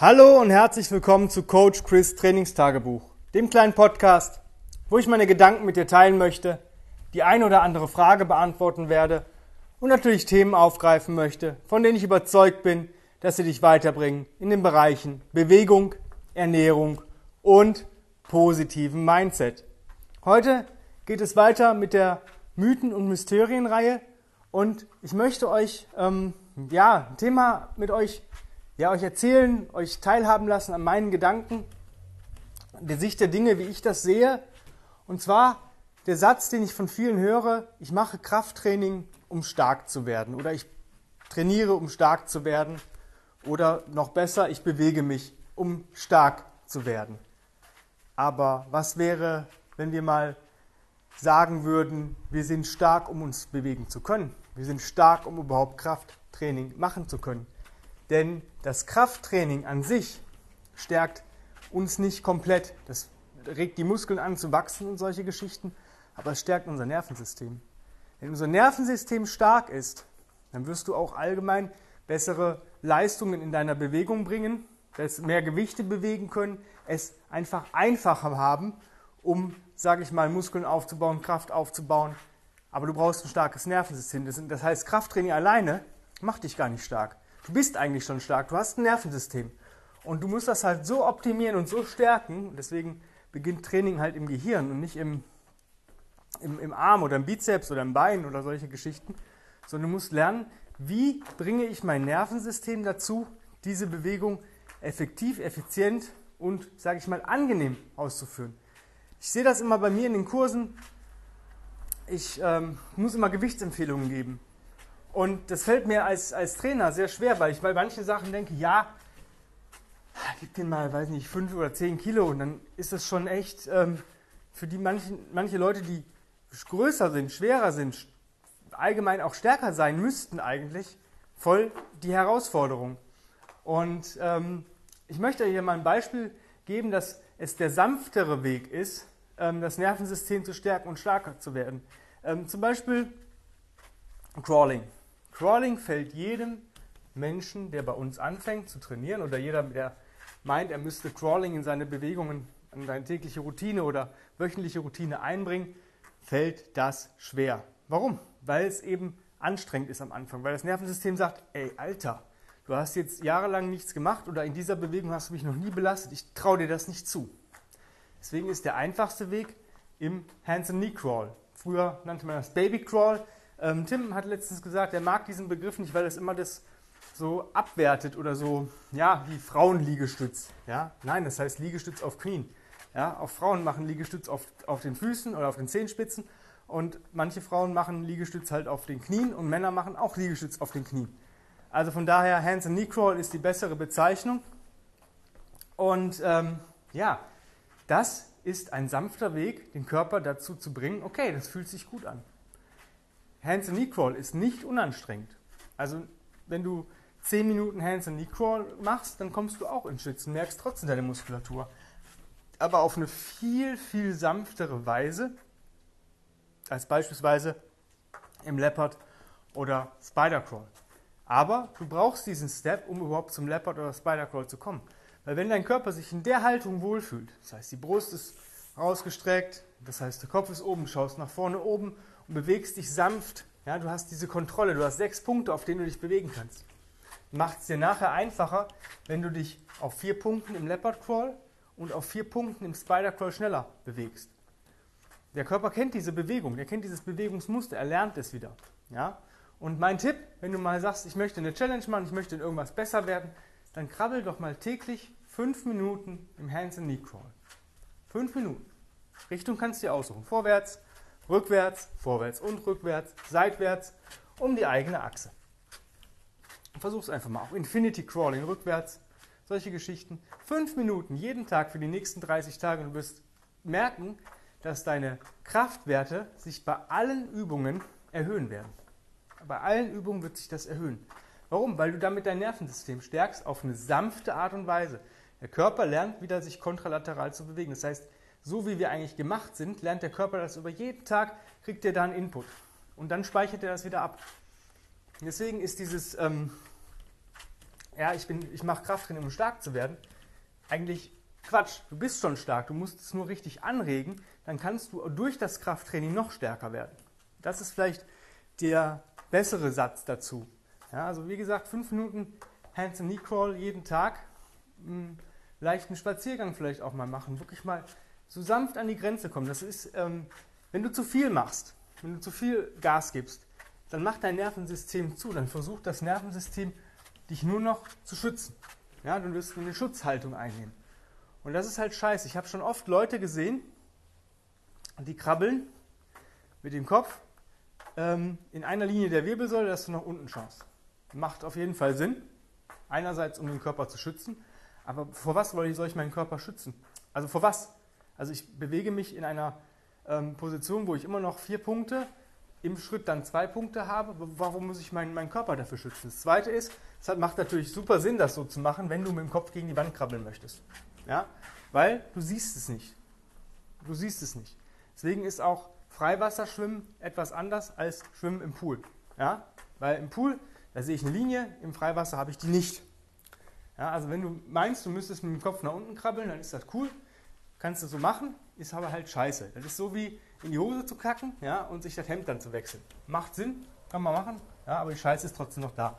Hallo und herzlich willkommen zu Coach Chris Trainingstagebuch, dem kleinen Podcast, wo ich meine Gedanken mit dir teilen möchte, die ein oder andere Frage beantworten werde und natürlich Themen aufgreifen möchte, von denen ich überzeugt bin, dass sie dich weiterbringen in den Bereichen Bewegung, Ernährung und positiven Mindset. Heute geht es weiter mit der Mythen- und Mysterienreihe und ich möchte euch ähm, ja, ein Thema mit euch, ja, euch erzählen, euch teilhaben lassen an meinen Gedanken, der Sicht der Dinge, wie ich das sehe. Und zwar der Satz, den ich von vielen höre, ich mache Krafttraining, um stark zu werden. Oder ich trainiere, um stark zu werden. Oder noch besser, ich bewege mich, um stark zu werden. Aber was wäre, wenn wir mal sagen würden, wir sind stark, um uns bewegen zu können? Wir sind stark, um überhaupt Krafttraining machen zu können. Denn das Krafttraining an sich stärkt uns nicht komplett. Das regt die Muskeln an zu wachsen und solche Geschichten, aber es stärkt unser Nervensystem. Wenn unser Nervensystem stark ist, dann wirst du auch allgemein bessere Leistungen in deiner Bewegung bringen, mehr Gewichte bewegen können, es einfach einfacher haben, um, sage ich mal, Muskeln aufzubauen, Kraft aufzubauen, aber du brauchst ein starkes Nervensystem. Das heißt, Krafttraining alleine macht dich gar nicht stark. Du bist eigentlich schon stark, du hast ein Nervensystem. Und du musst das halt so optimieren und so stärken. Deswegen beginnt Training halt im Gehirn und nicht im, im, im Arm oder im Bizeps oder im Bein oder solche Geschichten. Sondern du musst lernen, wie bringe ich mein Nervensystem dazu, diese Bewegung effektiv, effizient und, sage ich mal, angenehm auszuführen. Ich sehe das immer bei mir in den Kursen ich ähm, muss immer Gewichtsempfehlungen geben. Und das fällt mir als, als Trainer sehr schwer, weil ich bei manchen Sachen denke, ja, gib den mal, weiß nicht, fünf oder zehn Kilo und dann ist das schon echt ähm, für die manchen, manche Leute, die größer sind, schwerer sind, allgemein auch stärker sein müssten eigentlich, voll die Herausforderung. Und ähm, ich möchte hier mal ein Beispiel geben, dass es der sanftere Weg ist, ähm, das Nervensystem zu stärken und stärker zu werden. Ähm, zum Beispiel Crawling. Crawling fällt jedem Menschen, der bei uns anfängt zu trainieren oder jeder, der meint, er müsste Crawling in seine Bewegungen, in seine tägliche Routine oder wöchentliche Routine einbringen, fällt das schwer. Warum? Weil es eben anstrengend ist am Anfang, weil das Nervensystem sagt, ey Alter, du hast jetzt jahrelang nichts gemacht oder in dieser Bewegung hast du mich noch nie belastet, ich traue dir das nicht zu. Deswegen ist der einfachste Weg im Hands-and-Knee-Crawl. Früher nannte man das Baby-Crawl. Ähm, Tim hat letztens gesagt, er mag diesen Begriff nicht, weil es immer das so abwertet oder so, ja, wie Frauenliegestütz. Ja? Nein, das heißt Liegestütz auf Knien. Ja? Auch Frauen machen Liegestütz auf, auf den Füßen oder auf den Zehenspitzen und manche Frauen machen Liegestütz halt auf den Knien und Männer machen auch Liegestütz auf den Knien. Also von daher, Hands and Knee Crawl ist die bessere Bezeichnung. Und ähm, ja, das ist ein sanfter Weg, den Körper dazu zu bringen, okay, das fühlt sich gut an. Hands and Knee Crawl ist nicht unanstrengend. Also wenn du 10 Minuten Hands and Knee Crawl machst, dann kommst du auch ins Schwitzen, merkst trotzdem deine Muskulatur. Aber auf eine viel, viel sanftere Weise als beispielsweise im Leopard oder Spider Crawl. Aber du brauchst diesen Step, um überhaupt zum Leopard oder Spider Crawl zu kommen. Weil wenn dein Körper sich in der Haltung wohlfühlt, das heißt die Brust ist rausgestreckt, das heißt der Kopf ist oben, schaust nach vorne oben und bewegst dich sanft, ja, du hast diese Kontrolle, du hast sechs Punkte, auf denen du dich bewegen kannst. Macht es dir nachher einfacher, wenn du dich auf vier Punkten im Leopard Crawl und auf vier Punkten im Spider Crawl schneller bewegst. Der Körper kennt diese Bewegung, der kennt dieses Bewegungsmuster, er lernt es wieder. Ja? Und mein Tipp, wenn du mal sagst, ich möchte eine Challenge machen, ich möchte in irgendwas besser werden, dann krabbel doch mal täglich fünf Minuten im Hands and Knee Crawl. Fünf Minuten. Richtung kannst du dir aussuchen. Vorwärts, rückwärts, vorwärts und rückwärts, seitwärts, um die eigene Achse. Versuch es einfach mal. Auch Infinity Crawling rückwärts, solche Geschichten. Fünf Minuten jeden Tag für die nächsten 30 Tage und du wirst merken, dass deine Kraftwerte sich bei allen Übungen erhöhen werden. Bei allen Übungen wird sich das erhöhen. Warum? Weil du damit dein Nervensystem stärkst auf eine sanfte Art und Weise. Der Körper lernt wieder, sich kontralateral zu bewegen. Das heißt, so wie wir eigentlich gemacht sind, lernt der Körper das über jeden Tag, kriegt er da einen Input. Und dann speichert er das wieder ab. Deswegen ist dieses, ähm, ja, ich, ich mache Krafttraining, um stark zu werden. Eigentlich Quatsch, du bist schon stark, du musst es nur richtig anregen, dann kannst du durch das Krafttraining noch stärker werden. Das ist vielleicht der bessere Satz dazu. Ja, also wie gesagt, fünf Minuten Hands and Knee Crawl jeden Tag, einen leichten Spaziergang vielleicht auch mal machen, wirklich mal so sanft an die Grenze kommen. Das ist, ähm, wenn du zu viel machst, wenn du zu viel Gas gibst, dann macht dein Nervensystem zu, dann versucht das Nervensystem dich nur noch zu schützen. Ja, du wirst eine Schutzhaltung einnehmen. Und das ist halt scheiße. Ich habe schon oft Leute gesehen, die krabbeln mit dem Kopf ähm, in einer Linie der Wirbelsäule, dass du nach unten schaust. Macht auf jeden Fall Sinn. Einerseits, um den Körper zu schützen. Aber vor was soll ich meinen Körper schützen? Also vor was? Also ich bewege mich in einer ähm, Position, wo ich immer noch vier Punkte im Schritt dann zwei Punkte habe, warum muss ich meinen, meinen Körper dafür schützen? Das zweite ist, es macht natürlich super Sinn, das so zu machen, wenn du mit dem Kopf gegen die Wand krabbeln möchtest. Ja? Weil du siehst es nicht. Du siehst es nicht. Deswegen ist auch Freiwasserschwimmen etwas anders als Schwimmen im Pool. Ja? Weil im Pool, da sehe ich eine Linie, im Freiwasser habe ich die nicht. Ja, also wenn du meinst, du müsstest mit dem Kopf nach unten krabbeln, dann ist das cool. Kannst du so machen, ist aber halt scheiße. Das ist so wie in die Hose zu kacken ja, und sich das Hemd dann zu wechseln. Macht Sinn, kann man machen, ja, aber die Scheiße ist trotzdem noch da.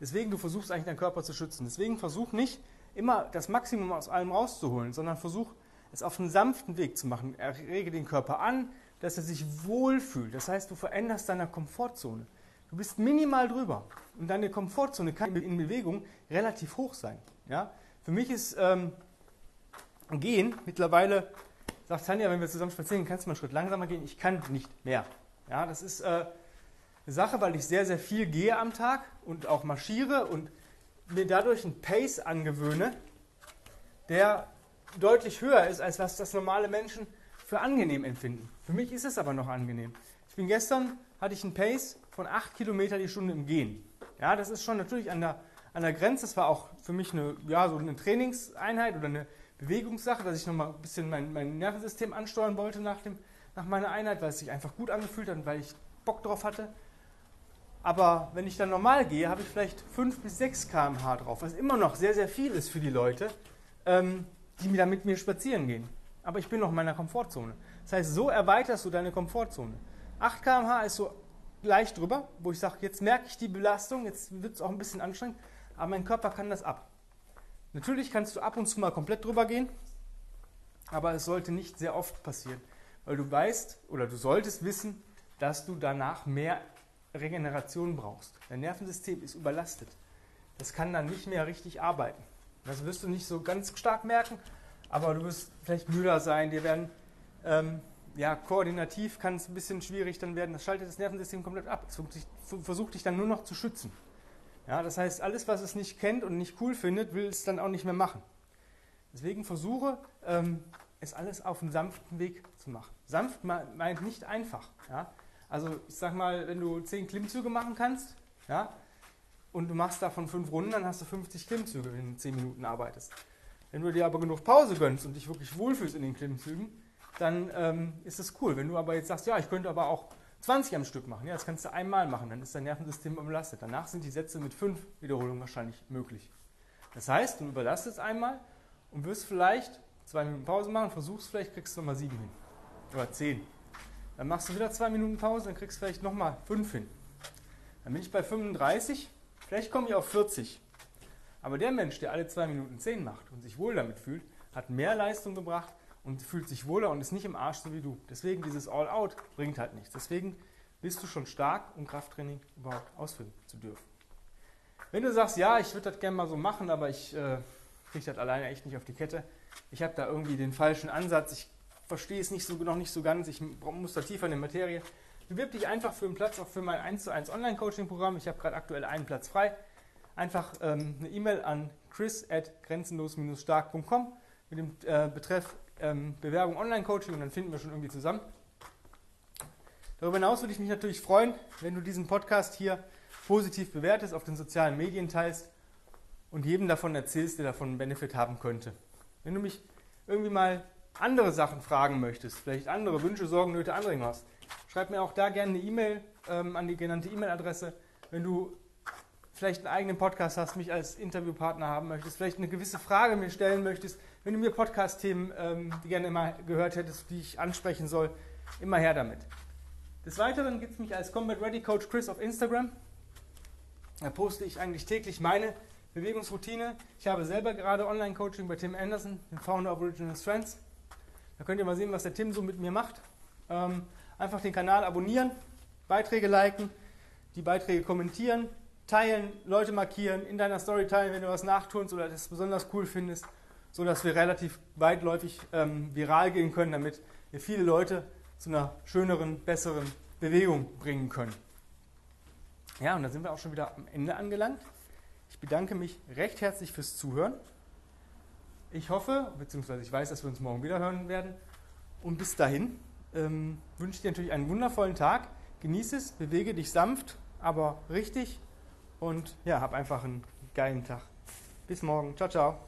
Deswegen, du versuchst eigentlich deinen Körper zu schützen. Deswegen versuch nicht immer das Maximum aus allem rauszuholen, sondern versuch es auf einen sanften Weg zu machen. Errege den Körper an, dass er sich wohlfühlt. Das heißt, du veränderst deine Komfortzone. Du bist minimal drüber. Und deine Komfortzone kann in Bewegung relativ hoch sein. Ja? Für mich ist ähm, Gehen mittlerweile sagt Tanja, wenn wir zusammen spazieren, kannst du mal einen Schritt langsamer gehen. Ich kann nicht mehr. Ja, das ist äh, eine Sache, weil ich sehr, sehr viel gehe am Tag und auch marschiere und mir dadurch einen Pace angewöhne, der deutlich höher ist, als was das normale Menschen für angenehm empfinden. Für mich ist es aber noch angenehm. Ich bin gestern, hatte ich einen Pace von 8 Kilometer die Stunde im Gehen. Ja, das ist schon natürlich an der, an der Grenze. Das war auch für mich eine, ja, so eine Trainingseinheit oder eine Bewegungssache, dass ich nochmal ein bisschen mein, mein Nervensystem ansteuern wollte nach, dem, nach meiner Einheit, weil es sich einfach gut angefühlt hat und weil ich Bock drauf hatte. Aber wenn ich dann normal gehe, habe ich vielleicht 5 bis 6 km/h drauf, was immer noch sehr, sehr viel ist für die Leute, ähm, die da mit mir spazieren gehen. Aber ich bin noch in meiner Komfortzone. Das heißt, so erweiterst du deine Komfortzone. 8 km/h ist so leicht drüber, wo ich sage, jetzt merke ich die Belastung, jetzt wird es auch ein bisschen anstrengend, aber mein Körper kann das ab. Natürlich kannst du ab und zu mal komplett drüber gehen, aber es sollte nicht sehr oft passieren, weil du weißt oder du solltest wissen, dass du danach mehr Regeneration brauchst. Dein Nervensystem ist überlastet. Das kann dann nicht mehr richtig arbeiten. Das wirst du nicht so ganz stark merken, aber du wirst vielleicht müder sein, dir werden ähm, ja, koordinativ kann es ein bisschen schwierig dann werden. Das schaltet das Nervensystem komplett ab. Es versucht dich dann nur noch zu schützen. Ja, das heißt, alles, was es nicht kennt und nicht cool findet, will es dann auch nicht mehr machen. Deswegen versuche, ähm, es alles auf einen sanften Weg zu machen. Sanft meint nicht einfach. Ja? Also ich sag mal, wenn du 10 Klimmzüge machen kannst, ja, und du machst davon 5 Runden, dann hast du 50 Klimmzüge, wenn du 10 Minuten arbeitest. Wenn du dir aber genug Pause gönnst und dich wirklich wohlfühlst in den Klimmzügen, dann ähm, ist es cool. Wenn du aber jetzt sagst, ja, ich könnte aber auch 20 am Stück machen. Ja, das kannst du einmal machen, dann ist dein Nervensystem überlastet. Danach sind die Sätze mit 5 Wiederholungen wahrscheinlich möglich. Das heißt, du überlastest einmal und wirst vielleicht zwei Minuten Pause machen, versuchst vielleicht, kriegst du nochmal 7 hin. Oder 10. Dann machst du wieder zwei Minuten Pause, dann kriegst du vielleicht nochmal 5 hin. Dann bin ich bei 35, vielleicht komme ich auf 40. Aber der Mensch, der alle zwei Minuten 10 macht und sich wohl damit fühlt, hat mehr Leistung gebracht, und fühlt sich wohler und ist nicht im Arsch so wie du. Deswegen dieses All-Out bringt halt nichts. Deswegen bist du schon stark, um Krafttraining überhaupt ausführen zu dürfen. Wenn du sagst, ja, ich würde das gerne mal so machen, aber ich äh, kriege das alleine echt nicht auf die Kette, ich habe da irgendwie den falschen Ansatz, ich verstehe es nicht so, noch nicht so ganz, ich muss da tiefer in die Materie, bewirb dich einfach für einen Platz auch für mein 1 zu 1 Online-Coaching-Programm. Ich habe gerade aktuell einen Platz frei. Einfach ähm, eine E-Mail an chris at grenzenlos-stark.com mit dem äh, Betreff ähm, Bewerbung Online-Coaching und dann finden wir schon irgendwie zusammen. Darüber hinaus würde ich mich natürlich freuen, wenn du diesen Podcast hier positiv bewertest, auf den sozialen Medien teilst und jedem davon erzählst, der davon einen Benefit haben könnte. Wenn du mich irgendwie mal andere Sachen fragen möchtest, vielleicht andere Wünsche, Sorgen, Nöte, Anregungen hast, schreib mir auch da gerne eine E-Mail ähm, an die genannte E-Mail-Adresse. Wenn du vielleicht einen eigenen Podcast hast, mich als Interviewpartner haben möchtest, vielleicht eine gewisse Frage mir stellen möchtest, wenn du mir Podcast-Themen, ähm, gerne immer gehört hättest, die ich ansprechen soll, immer her damit. Des Weiteren gibt es mich als Combat Ready Coach Chris auf Instagram. Da poste ich eigentlich täglich meine Bewegungsroutine. Ich habe selber gerade Online-Coaching bei Tim Anderson, dem Founder of Original Strengths. Da könnt ihr mal sehen, was der Tim so mit mir macht. Ähm, einfach den Kanal abonnieren, Beiträge liken, die Beiträge kommentieren, teilen, Leute markieren, in deiner Story teilen, wenn du was nachtunst oder das besonders cool findest, so dass wir relativ weitläufig ähm, viral gehen können, damit wir viele Leute zu einer schöneren, besseren Bewegung bringen können. Ja, und da sind wir auch schon wieder am Ende angelangt. Ich bedanke mich recht herzlich fürs Zuhören. Ich hoffe, beziehungsweise ich weiß, dass wir uns morgen wieder hören werden. Und bis dahin ähm, wünsche ich dir natürlich einen wundervollen Tag. Genieße es, bewege dich sanft, aber richtig. Und ja, hab einfach einen geilen Tag. Bis morgen. Ciao, ciao.